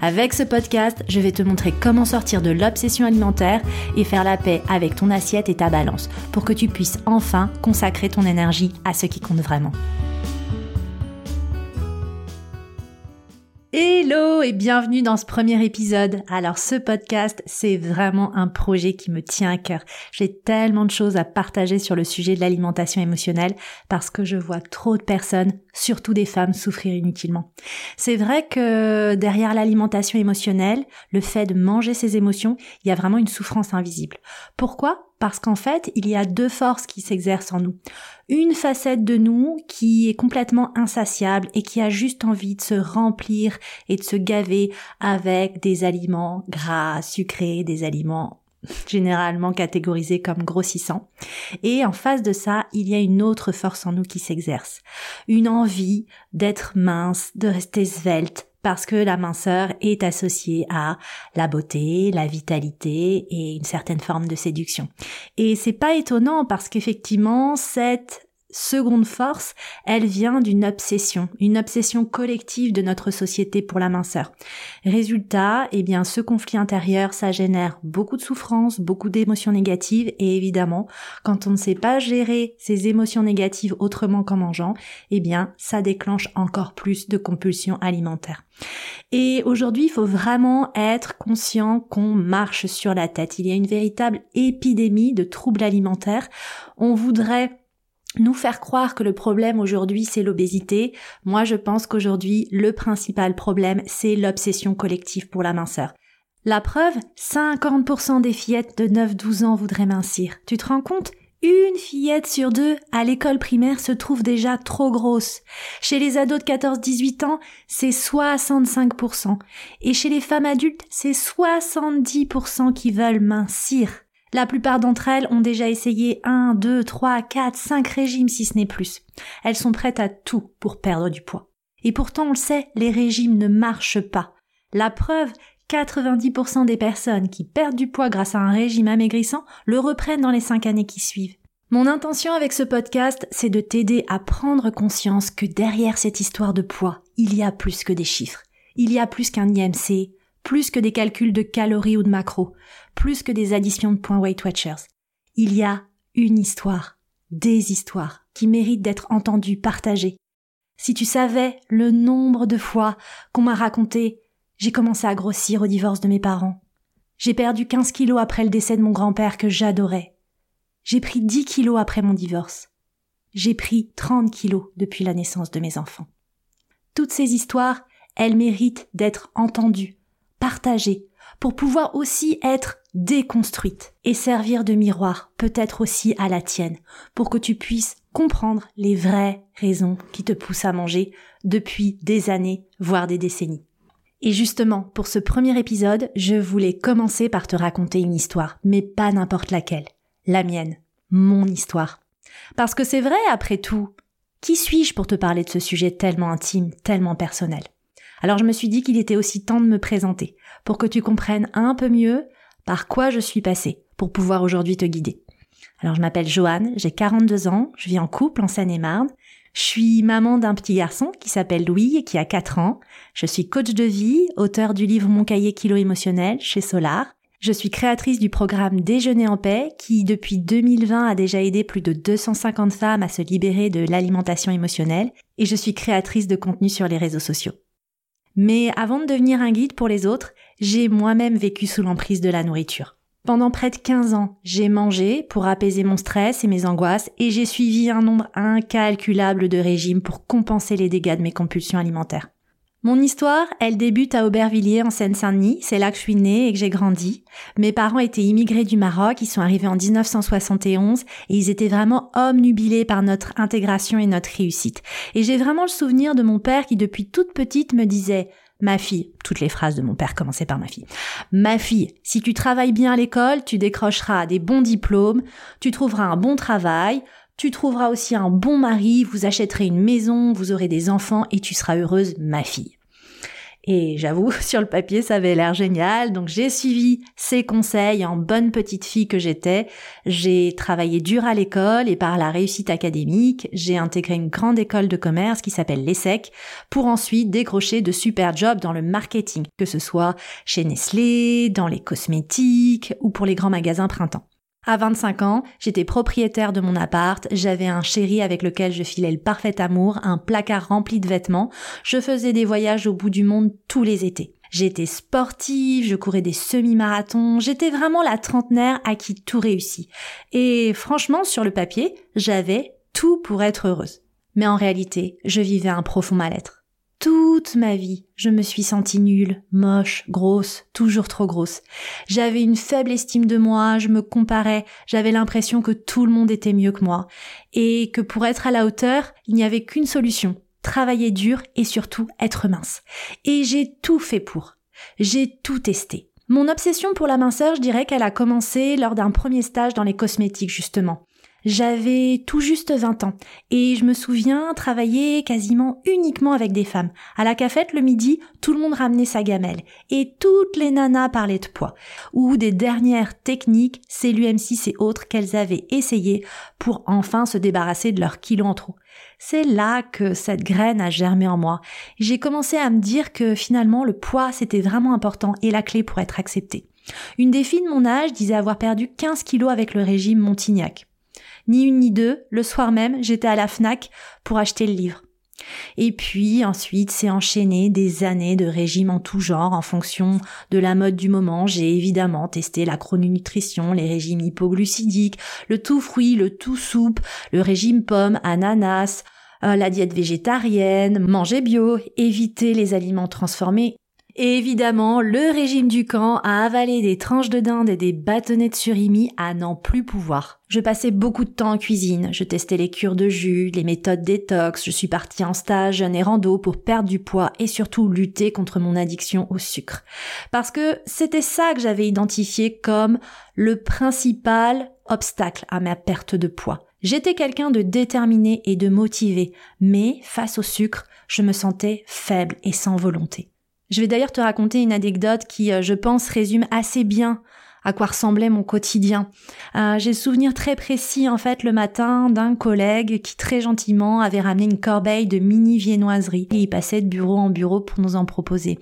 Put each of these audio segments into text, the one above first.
Avec ce podcast, je vais te montrer comment sortir de l'obsession alimentaire et faire la paix avec ton assiette et ta balance pour que tu puisses enfin consacrer ton énergie à ce qui compte vraiment. Hello et bienvenue dans ce premier épisode. Alors ce podcast, c'est vraiment un projet qui me tient à cœur. J'ai tellement de choses à partager sur le sujet de l'alimentation émotionnelle parce que je vois trop de personnes, surtout des femmes, souffrir inutilement. C'est vrai que derrière l'alimentation émotionnelle, le fait de manger ses émotions, il y a vraiment une souffrance invisible. Pourquoi? Parce qu'en fait, il y a deux forces qui s'exercent en nous. Une facette de nous qui est complètement insatiable et qui a juste envie de se remplir et de se gaver avec des aliments gras, sucrés, des aliments généralement catégorisés comme grossissants. Et en face de ça, il y a une autre force en nous qui s'exerce. Une envie d'être mince, de rester svelte, parce que la minceur est associée à la beauté, la vitalité et une certaine forme de séduction. Et c'est pas étonnant parce qu'effectivement, cette seconde force, elle vient d'une obsession, une obsession collective de notre société pour la minceur. Résultat, eh bien, ce conflit intérieur, ça génère beaucoup de souffrance, beaucoup d'émotions négatives et évidemment, quand on ne sait pas gérer ces émotions négatives autrement qu'en mangeant, eh bien, ça déclenche encore plus de compulsions alimentaires. Et aujourd'hui, il faut vraiment être conscient qu'on marche sur la tête. Il y a une véritable épidémie de troubles alimentaires. On voudrait nous faire croire que le problème aujourd'hui c'est l'obésité, moi je pense qu'aujourd'hui le principal problème c'est l'obsession collective pour la minceur. La preuve, 50% des fillettes de 9-12 ans voudraient mincir. Tu te rends compte? Une fillette sur deux à l'école primaire se trouve déjà trop grosse. Chez les ados de 14-18 ans, c'est 65%. Et chez les femmes adultes, c'est 70% qui veulent mincir. La plupart d'entre elles ont déjà essayé 1, 2, 3, 4, 5 régimes si ce n'est plus. Elles sont prêtes à tout pour perdre du poids. Et pourtant on le sait, les régimes ne marchent pas. La preuve, 90% des personnes qui perdent du poids grâce à un régime amaigrissant le reprennent dans les 5 années qui suivent. Mon intention avec ce podcast, c'est de t'aider à prendre conscience que derrière cette histoire de poids, il y a plus que des chiffres. Il y a plus qu'un IMC, plus que des calculs de calories ou de macros, plus que des additions de points Weight Watchers. Il y a une histoire, des histoires, qui méritent d'être entendues, partagées. Si tu savais le nombre de fois qu'on m'a raconté j'ai commencé à grossir au divorce de mes parents. J'ai perdu 15 kilos après le décès de mon grand-père que j'adorais. J'ai pris 10 kilos après mon divorce. J'ai pris 30 kilos depuis la naissance de mes enfants. Toutes ces histoires, elles méritent d'être entendues, partagées, pour pouvoir aussi être déconstruite et servir de miroir peut-être aussi à la tienne pour que tu puisses comprendre les vraies raisons qui te poussent à manger depuis des années, voire des décennies. Et justement, pour ce premier épisode, je voulais commencer par te raconter une histoire, mais pas n'importe laquelle. La mienne. Mon histoire. Parce que c'est vrai, après tout. Qui suis-je pour te parler de ce sujet tellement intime, tellement personnel? Alors je me suis dit qu'il était aussi temps de me présenter, pour que tu comprennes un peu mieux par quoi je suis passée, pour pouvoir aujourd'hui te guider? Alors je m'appelle Joanne, j'ai 42 ans, je vis en couple en Seine-et-Marne, je suis maman d'un petit garçon qui s'appelle Louis et qui a 4 ans, je suis coach de vie, auteur du livre Mon cahier kilo émotionnel chez Solar, je suis créatrice du programme Déjeuner en paix qui depuis 2020 a déjà aidé plus de 250 femmes à se libérer de l'alimentation émotionnelle et je suis créatrice de contenu sur les réseaux sociaux. Mais avant de devenir un guide pour les autres, j'ai moi-même vécu sous l'emprise de la nourriture. Pendant près de 15 ans, j'ai mangé pour apaiser mon stress et mes angoisses et j'ai suivi un nombre incalculable de régimes pour compenser les dégâts de mes compulsions alimentaires. Mon histoire, elle débute à Aubervilliers en Seine-Saint-Denis, c'est là que je suis née et que j'ai grandi. Mes parents étaient immigrés du Maroc, ils sont arrivés en 1971 et ils étaient vraiment omnubilés par notre intégration et notre réussite. Et j'ai vraiment le souvenir de mon père qui depuis toute petite me disait Ma fille, toutes les phrases de mon père commençaient par ma fille. Ma fille, si tu travailles bien à l'école, tu décrocheras des bons diplômes, tu trouveras un bon travail, tu trouveras aussi un bon mari, vous achèterez une maison, vous aurez des enfants et tu seras heureuse, ma fille. Et j'avoue, sur le papier, ça avait l'air génial. Donc j'ai suivi ses conseils en bonne petite fille que j'étais. J'ai travaillé dur à l'école et par la réussite académique, j'ai intégré une grande école de commerce qui s'appelle l'ESSEC pour ensuite décrocher de super jobs dans le marketing, que ce soit chez Nestlé, dans les cosmétiques ou pour les grands magasins printemps. À 25 ans, j'étais propriétaire de mon appart, j'avais un chéri avec lequel je filais le parfait amour, un placard rempli de vêtements, je faisais des voyages au bout du monde tous les étés. J'étais sportive, je courais des semi-marathons, j'étais vraiment la trentenaire à qui tout réussit. Et franchement, sur le papier, j'avais tout pour être heureuse. Mais en réalité, je vivais un profond mal-être. Toute ma vie, je me suis sentie nulle, moche, grosse, toujours trop grosse. J'avais une faible estime de moi, je me comparais, j'avais l'impression que tout le monde était mieux que moi, et que pour être à la hauteur, il n'y avait qu'une solution, travailler dur et surtout être mince. Et j'ai tout fait pour. J'ai tout testé. Mon obsession pour la minceur, je dirais qu'elle a commencé lors d'un premier stage dans les cosmétiques justement. J'avais tout juste 20 ans et je me souviens travailler quasiment uniquement avec des femmes. À la cafette le midi, tout le monde ramenait sa gamelle et toutes les nanas parlaient de poids ou des dernières techniques CLUM6 et autres qu'elles avaient essayées pour enfin se débarrasser de leurs kilos en trop. C'est là que cette graine a germé en moi. J'ai commencé à me dire que finalement le poids c'était vraiment important et la clé pour être accepté. Une des filles de mon âge disait avoir perdu 15 kilos avec le régime Montignac. Ni une ni deux, le soir même, j'étais à la FNAC pour acheter le livre. Et puis ensuite, c'est enchaîné des années de régime en tout genre en fonction de la mode du moment. J'ai évidemment testé la chrononutrition, les régimes hypoglucidiques, le tout fruit, le tout soupe, le régime pomme, ananas, euh, la diète végétarienne, manger bio, éviter les aliments transformés et évidemment, le régime du camp a avalé des tranches de dinde et des bâtonnets de surimi à n'en plus pouvoir. Je passais beaucoup de temps en cuisine, je testais les cures de jus, les méthodes détox, je suis partie en stage jeûne et rando pour perdre du poids et surtout lutter contre mon addiction au sucre. Parce que c'était ça que j'avais identifié comme le principal obstacle à ma perte de poids. J'étais quelqu'un de déterminé et de motivé, mais face au sucre, je me sentais faible et sans volonté. Je vais d'ailleurs te raconter une anecdote qui, euh, je pense, résume assez bien à quoi ressemblait mon quotidien. Euh, j'ai souvenir très précis en fait le matin d'un collègue qui très gentiment avait ramené une corbeille de mini viennoiseries et il passait de bureau en bureau pour nous en proposer.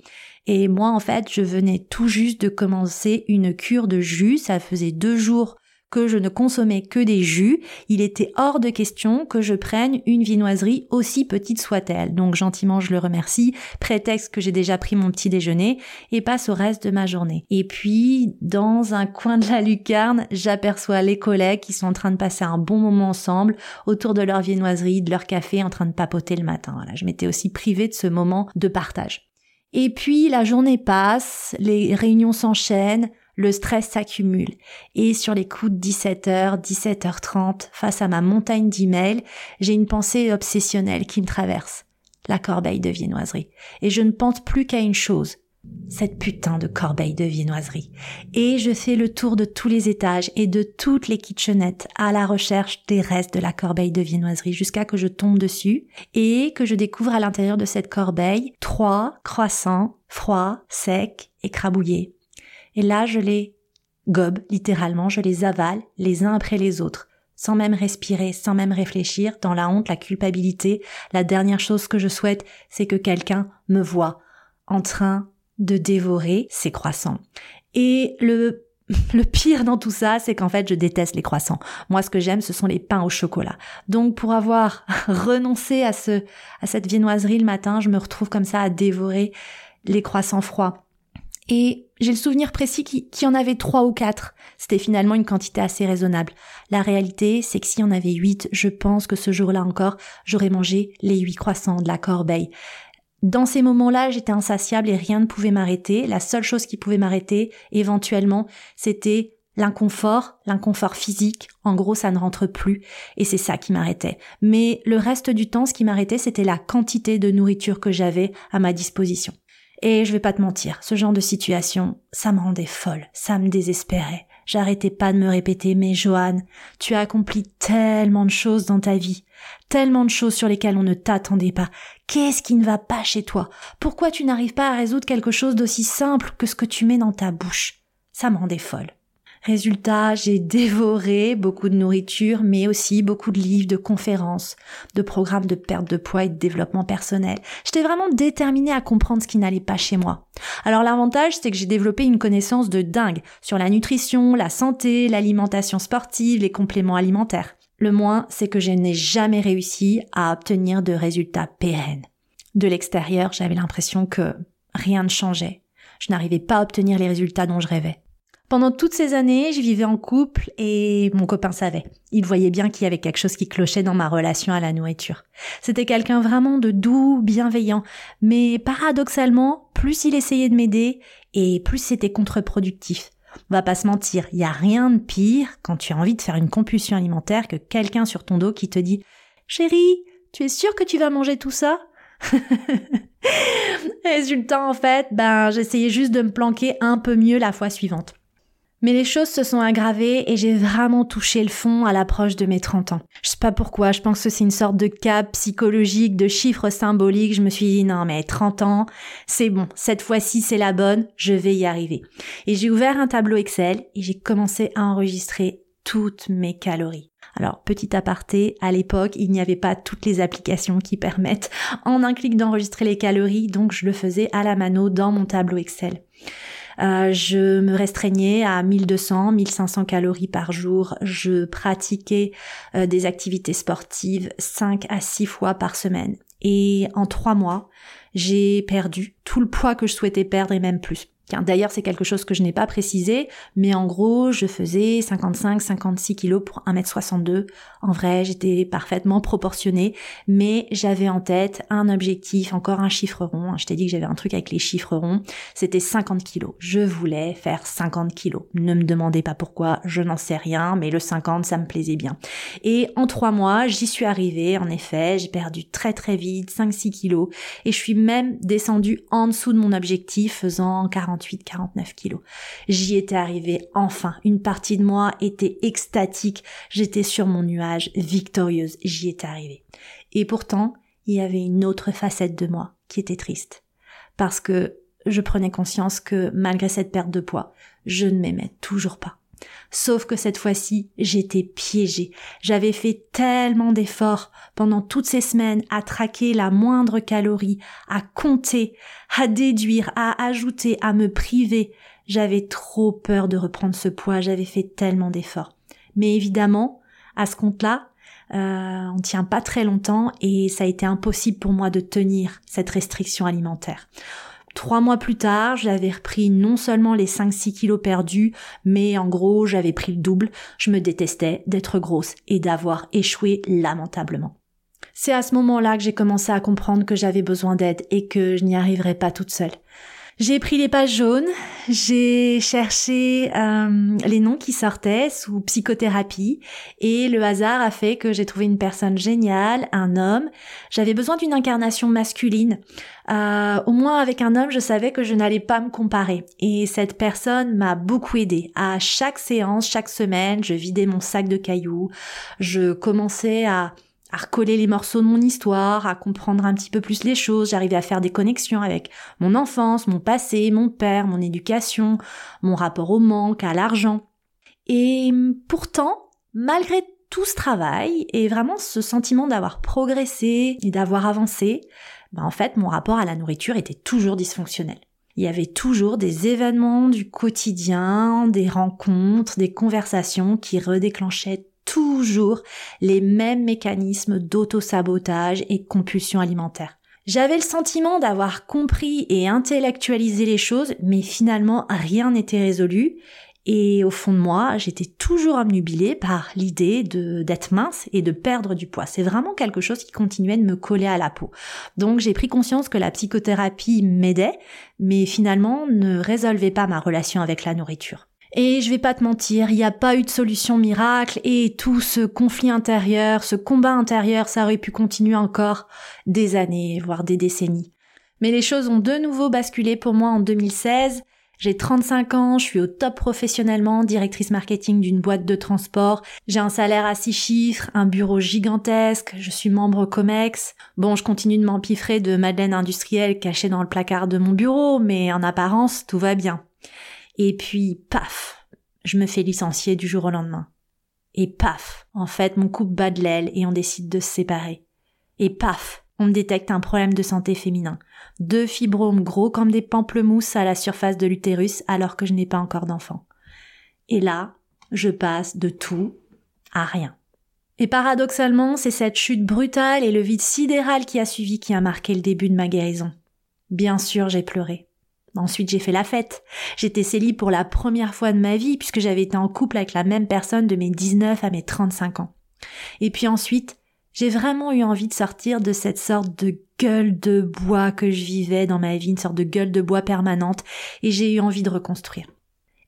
Et moi en fait je venais tout juste de commencer une cure de jus, ça faisait deux jours que je ne consommais que des jus, il était hors de question que je prenne une viennoiserie aussi petite soit-elle. Donc gentiment je le remercie, prétexte que j'ai déjà pris mon petit déjeuner et passe au reste de ma journée. Et puis dans un coin de la lucarne, j'aperçois les collègues qui sont en train de passer un bon moment ensemble autour de leur viennoiserie, de leur café, en train de papoter le matin. Voilà, je m'étais aussi privée de ce moment de partage. Et puis la journée passe, les réunions s'enchaînent, le stress s'accumule. Et sur les coups de 17h, 17h30, face à ma montagne d'emails, j'ai une pensée obsessionnelle qui me traverse. La corbeille de viennoiserie. Et je ne pense plus qu'à une chose. Cette putain de corbeille de viennoiserie. Et je fais le tour de tous les étages et de toutes les kitchenettes à la recherche des restes de la corbeille de viennoiserie jusqu'à que je tombe dessus et que je découvre à l'intérieur de cette corbeille trois croissants, froids, secs, écrabouillés. Et là, je les gobe, littéralement, je les avale les uns après les autres, sans même respirer, sans même réfléchir, dans la honte, la culpabilité. La dernière chose que je souhaite, c'est que quelqu'un me voit en train de dévorer ces croissants. Et le le pire dans tout ça, c'est qu'en fait, je déteste les croissants. Moi, ce que j'aime, ce sont les pains au chocolat. Donc, pour avoir renoncé à ce, à cette viennoiserie le matin, je me retrouve comme ça à dévorer les croissants froids. Et j'ai le souvenir précis qu'il y en avait trois ou quatre. C'était finalement une quantité assez raisonnable. La réalité, c'est que s'il y en avait huit, je pense que ce jour-là encore, j'aurais mangé les huit croissants de la corbeille. Dans ces moments-là, j'étais insatiable et rien ne pouvait m'arrêter. La seule chose qui pouvait m'arrêter, éventuellement, c'était l'inconfort, l'inconfort physique. En gros, ça ne rentre plus. Et c'est ça qui m'arrêtait. Mais le reste du temps, ce qui m'arrêtait, c'était la quantité de nourriture que j'avais à ma disposition. Et je vais pas te mentir, ce genre de situation, ça me rendait folle, ça me désespérait. J'arrêtais pas de me répéter, mais Joanne, tu as accompli tellement de choses dans ta vie, tellement de choses sur lesquelles on ne t'attendait pas. Qu'est-ce qui ne va pas chez toi? Pourquoi tu n'arrives pas à résoudre quelque chose d'aussi simple que ce que tu mets dans ta bouche? Ça me rendait folle. Résultat, j'ai dévoré beaucoup de nourriture, mais aussi beaucoup de livres, de conférences, de programmes de perte de poids et de développement personnel. J'étais vraiment déterminée à comprendre ce qui n'allait pas chez moi. Alors l'avantage, c'est que j'ai développé une connaissance de dingue sur la nutrition, la santé, l'alimentation sportive, les compléments alimentaires. Le moins, c'est que je n'ai jamais réussi à obtenir de résultats pérennes. De l'extérieur, j'avais l'impression que rien ne changeait. Je n'arrivais pas à obtenir les résultats dont je rêvais. Pendant toutes ces années, je vivais en couple et mon copain savait. Il voyait bien qu'il y avait quelque chose qui clochait dans ma relation à la nourriture. C'était quelqu'un vraiment de doux, bienveillant, mais paradoxalement, plus il essayait de m'aider et plus c'était contre-productif. On va pas se mentir, il y a rien de pire quand tu as envie de faire une compulsion alimentaire que quelqu'un sur ton dos qui te dit "Chérie, tu es sûre que tu vas manger tout ça? Résultat en fait, ben j'essayais juste de me planquer un peu mieux la fois suivante. Mais les choses se sont aggravées et j'ai vraiment touché le fond à l'approche de mes 30 ans. Je sais pas pourquoi, je pense que c'est une sorte de cap psychologique, de chiffres symboliques. Je me suis dit non mais 30 ans, c'est bon, cette fois-ci c'est la bonne, je vais y arriver. Et j'ai ouvert un tableau Excel et j'ai commencé à enregistrer toutes mes calories. Alors, petit aparté, à l'époque, il n'y avait pas toutes les applications qui permettent en un clic d'enregistrer les calories, donc je le faisais à la mano dans mon tableau Excel. Euh, je me restreignais à 1200, 1500 calories par jour. Je pratiquais euh, des activités sportives 5 à 6 fois par semaine. Et en 3 mois, j'ai perdu tout le poids que je souhaitais perdre et même plus. D'ailleurs, c'est quelque chose que je n'ai pas précisé, mais en gros, je faisais 55-56 kilos pour 1m62. En vrai, j'étais parfaitement proportionnée, mais j'avais en tête un objectif, encore un chiffre rond. Je t'ai dit que j'avais un truc avec les chiffres ronds. C'était 50 kilos. Je voulais faire 50 kilos. Ne me demandez pas pourquoi, je n'en sais rien, mais le 50, ça me plaisait bien. Et en trois mois, j'y suis arrivée, en effet, j'ai perdu très très vite, 5-6 kilos, et je suis même descendue en dessous de mon objectif, faisant 40 48-49 kilos. J'y étais arrivée enfin. Une partie de moi était extatique. J'étais sur mon nuage, victorieuse. J'y étais arrivée. Et pourtant, il y avait une autre facette de moi qui était triste. Parce que je prenais conscience que malgré cette perte de poids, je ne m'aimais toujours pas. Sauf que cette fois-ci, j'étais piégée. J'avais fait tellement d'efforts pendant toutes ces semaines à traquer la moindre calorie, à compter, à déduire, à ajouter, à me priver. J'avais trop peur de reprendre ce poids, j'avais fait tellement d'efforts. Mais évidemment, à ce compte-là, euh, on tient pas très longtemps et ça a été impossible pour moi de tenir cette restriction alimentaire. Trois mois plus tard, j'avais repris non seulement les 5-6 kilos perdus, mais en gros, j'avais pris le double. Je me détestais d'être grosse et d'avoir échoué lamentablement. C'est à ce moment-là que j'ai commencé à comprendre que j'avais besoin d'aide et que je n'y arriverais pas toute seule. J'ai pris les pages jaunes, j'ai cherché euh, les noms qui sortaient sous psychothérapie et le hasard a fait que j'ai trouvé une personne géniale, un homme. J'avais besoin d'une incarnation masculine. Euh, au moins avec un homme, je savais que je n'allais pas me comparer. Et cette personne m'a beaucoup aidé. À chaque séance, chaque semaine, je vidais mon sac de cailloux, je commençais à à recoller les morceaux de mon histoire, à comprendre un petit peu plus les choses. J'arrivais à faire des connexions avec mon enfance, mon passé, mon père, mon éducation, mon rapport au manque, à l'argent. Et pourtant, malgré tout ce travail et vraiment ce sentiment d'avoir progressé et d'avoir avancé, ben en fait, mon rapport à la nourriture était toujours dysfonctionnel. Il y avait toujours des événements du quotidien, des rencontres, des conversations qui redéclenchaient toujours les mêmes mécanismes d'auto-sabotage et compulsion alimentaire. J'avais le sentiment d'avoir compris et intellectualisé les choses, mais finalement rien n'était résolu. Et au fond de moi, j'étais toujours omnubilée par l'idée de d'être mince et de perdre du poids. C'est vraiment quelque chose qui continuait de me coller à la peau. Donc j'ai pris conscience que la psychothérapie m'aidait, mais finalement ne résolvait pas ma relation avec la nourriture. Et je vais pas te mentir, il n'y a pas eu de solution miracle et tout ce conflit intérieur, ce combat intérieur, ça aurait pu continuer encore des années, voire des décennies. Mais les choses ont de nouveau basculé pour moi en 2016. J'ai 35 ans, je suis au top professionnellement, directrice marketing d'une boîte de transport. J'ai un salaire à 6 chiffres, un bureau gigantesque, je suis membre COMEX. Bon, je continue de m'empiffrer de madeleine industrielle cachée dans le placard de mon bureau, mais en apparence, tout va bien. Et puis, paf, je me fais licencier du jour au lendemain. Et paf, en fait, mon couple bat de l'aile et on décide de se séparer. Et paf, on me détecte un problème de santé féminin. Deux fibromes gros comme des pamplemousses à la surface de l'utérus alors que je n'ai pas encore d'enfant. Et là, je passe de tout à rien. Et paradoxalement, c'est cette chute brutale et le vide sidéral qui a suivi qui a marqué le début de ma guérison. Bien sûr, j'ai pleuré. Ensuite, j'ai fait la fête. J'étais célib pour la première fois de ma vie puisque j'avais été en couple avec la même personne de mes 19 à mes 35 ans. Et puis ensuite, j'ai vraiment eu envie de sortir de cette sorte de gueule de bois que je vivais dans ma vie, une sorte de gueule de bois permanente, et j'ai eu envie de reconstruire.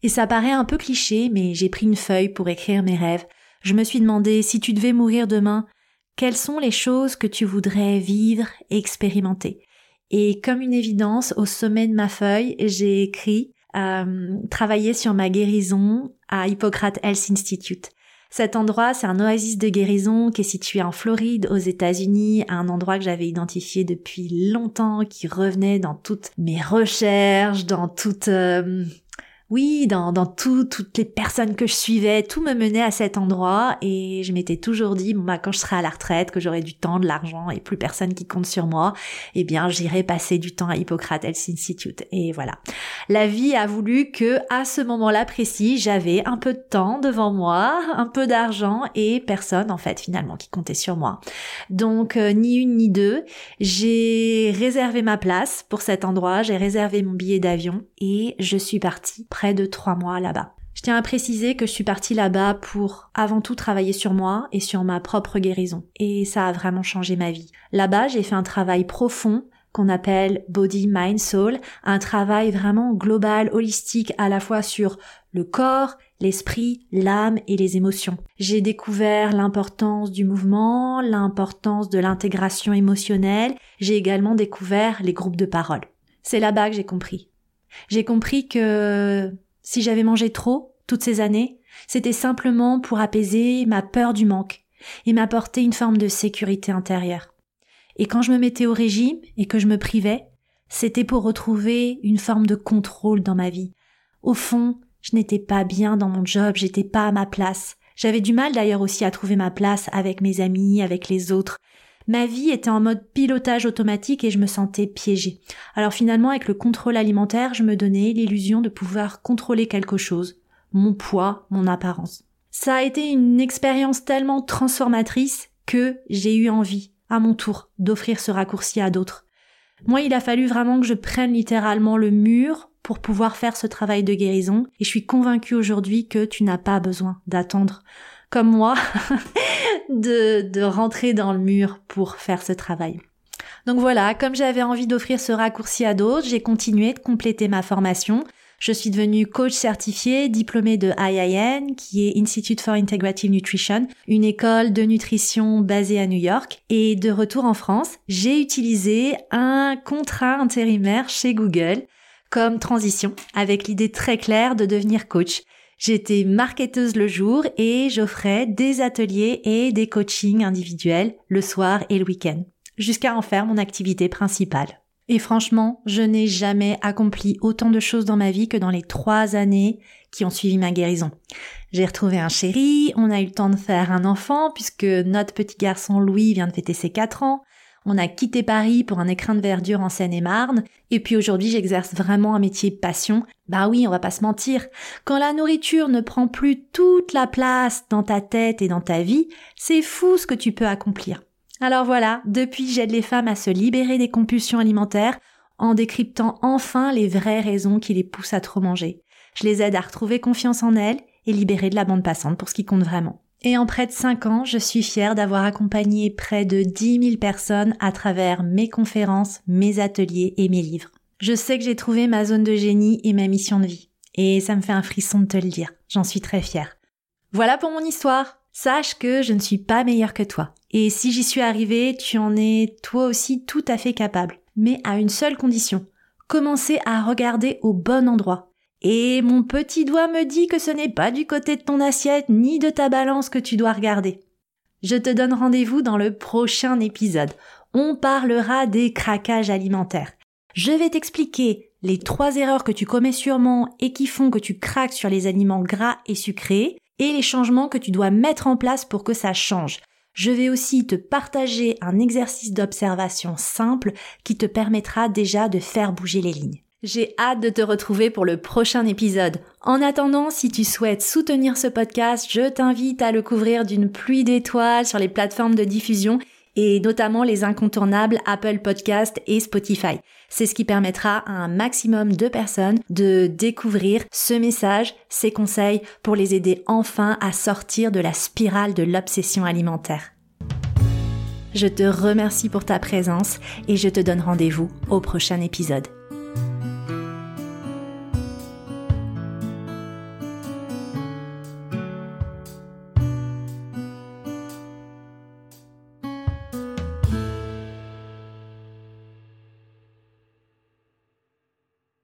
Et ça paraît un peu cliché, mais j'ai pris une feuille pour écrire mes rêves. Je me suis demandé si tu devais mourir demain, quelles sont les choses que tu voudrais vivre et expérimenter? Et comme une évidence, au sommet de ma feuille, j'ai écrit euh, travailler sur ma guérison à Hippocrate Health Institute. Cet endroit, c'est un oasis de guérison qui est situé en Floride, aux États-Unis, un endroit que j'avais identifié depuis longtemps, qui revenait dans toutes mes recherches, dans toutes euh, oui, dans, dans toutes les personnes que je suivais, tout me menait à cet endroit et je m'étais toujours dit, bon, bah, quand je serai à la retraite, que j'aurai du temps, de l'argent et plus personne qui compte sur moi, eh bien, j'irai passer du temps à Hippocrate Health Institute. Et voilà. La vie a voulu que, à ce moment-là précis, j'avais un peu de temps devant moi, un peu d'argent et personne, en fait, finalement, qui comptait sur moi. Donc, euh, ni une ni deux, j'ai réservé ma place pour cet endroit, j'ai réservé mon billet d'avion et je suis partie près de trois mois là-bas. Je tiens à préciser que je suis partie là-bas pour avant tout travailler sur moi et sur ma propre guérison. Et ça a vraiment changé ma vie. Là-bas, j'ai fait un travail profond qu'on appelle Body, Mind, Soul, un travail vraiment global, holistique, à la fois sur le corps, l'esprit, l'âme et les émotions. J'ai découvert l'importance du mouvement, l'importance de l'intégration émotionnelle, j'ai également découvert les groupes de parole. C'est là-bas que j'ai compris. J'ai compris que si j'avais mangé trop toutes ces années, c'était simplement pour apaiser ma peur du manque et m'apporter une forme de sécurité intérieure. Et quand je me mettais au régime et que je me privais, c'était pour retrouver une forme de contrôle dans ma vie. Au fond, je n'étais pas bien dans mon job, j'étais pas à ma place. J'avais du mal d'ailleurs aussi à trouver ma place avec mes amis, avec les autres. Ma vie était en mode pilotage automatique et je me sentais piégée. Alors finalement, avec le contrôle alimentaire, je me donnais l'illusion de pouvoir contrôler quelque chose, mon poids, mon apparence. Ça a été une expérience tellement transformatrice que j'ai eu envie, à mon tour, d'offrir ce raccourci à d'autres. Moi, il a fallu vraiment que je prenne littéralement le mur pour pouvoir faire ce travail de guérison, et je suis convaincue aujourd'hui que tu n'as pas besoin d'attendre comme moi, de, rentrer dans le mur pour faire ce travail. Donc voilà, comme j'avais envie d'offrir ce raccourci à d'autres, j'ai continué de compléter ma formation. Je suis devenue coach certifié, diplômée de IIN, qui est Institute for Integrative Nutrition, une école de nutrition basée à New York. Et de retour en France, j'ai utilisé un contrat intérimaire chez Google comme transition, avec l'idée très claire de devenir coach. J'étais marketeuse le jour et j'offrais des ateliers et des coachings individuels le soir et le week-end, jusqu'à en faire mon activité principale. Et franchement, je n'ai jamais accompli autant de choses dans ma vie que dans les trois années qui ont suivi ma guérison. J'ai retrouvé un chéri, on a eu le temps de faire un enfant puisque notre petit garçon Louis vient de fêter ses quatre ans. On a quitté Paris pour un écrin de verdure en Seine-et-Marne. Et puis aujourd'hui, j'exerce vraiment un métier passion. Bah oui, on va pas se mentir. Quand la nourriture ne prend plus toute la place dans ta tête et dans ta vie, c'est fou ce que tu peux accomplir. Alors voilà, depuis j'aide les femmes à se libérer des compulsions alimentaires en décryptant enfin les vraies raisons qui les poussent à trop manger. Je les aide à retrouver confiance en elles et libérer de la bande passante pour ce qui compte vraiment. Et en près de 5 ans, je suis fière d'avoir accompagné près de 10 000 personnes à travers mes conférences, mes ateliers et mes livres. Je sais que j'ai trouvé ma zone de génie et ma mission de vie. Et ça me fait un frisson de te le dire. J'en suis très fière. Voilà pour mon histoire. Sache que je ne suis pas meilleure que toi. Et si j'y suis arrivée, tu en es toi aussi tout à fait capable. mais à une seule condition. Commencer à regarder au bon endroit. Et mon petit doigt me dit que ce n'est pas du côté de ton assiette ni de ta balance que tu dois regarder. Je te donne rendez-vous dans le prochain épisode. On parlera des craquages alimentaires. Je vais t'expliquer les trois erreurs que tu commets sûrement et qui font que tu craques sur les aliments gras et sucrés et les changements que tu dois mettre en place pour que ça change. Je vais aussi te partager un exercice d'observation simple qui te permettra déjà de faire bouger les lignes. J'ai hâte de te retrouver pour le prochain épisode. En attendant, si tu souhaites soutenir ce podcast, je t'invite à le couvrir d'une pluie d'étoiles sur les plateformes de diffusion et notamment les incontournables Apple Podcast et Spotify. C'est ce qui permettra à un maximum de personnes de découvrir ce message, ces conseils pour les aider enfin à sortir de la spirale de l'obsession alimentaire. Je te remercie pour ta présence et je te donne rendez-vous au prochain épisode.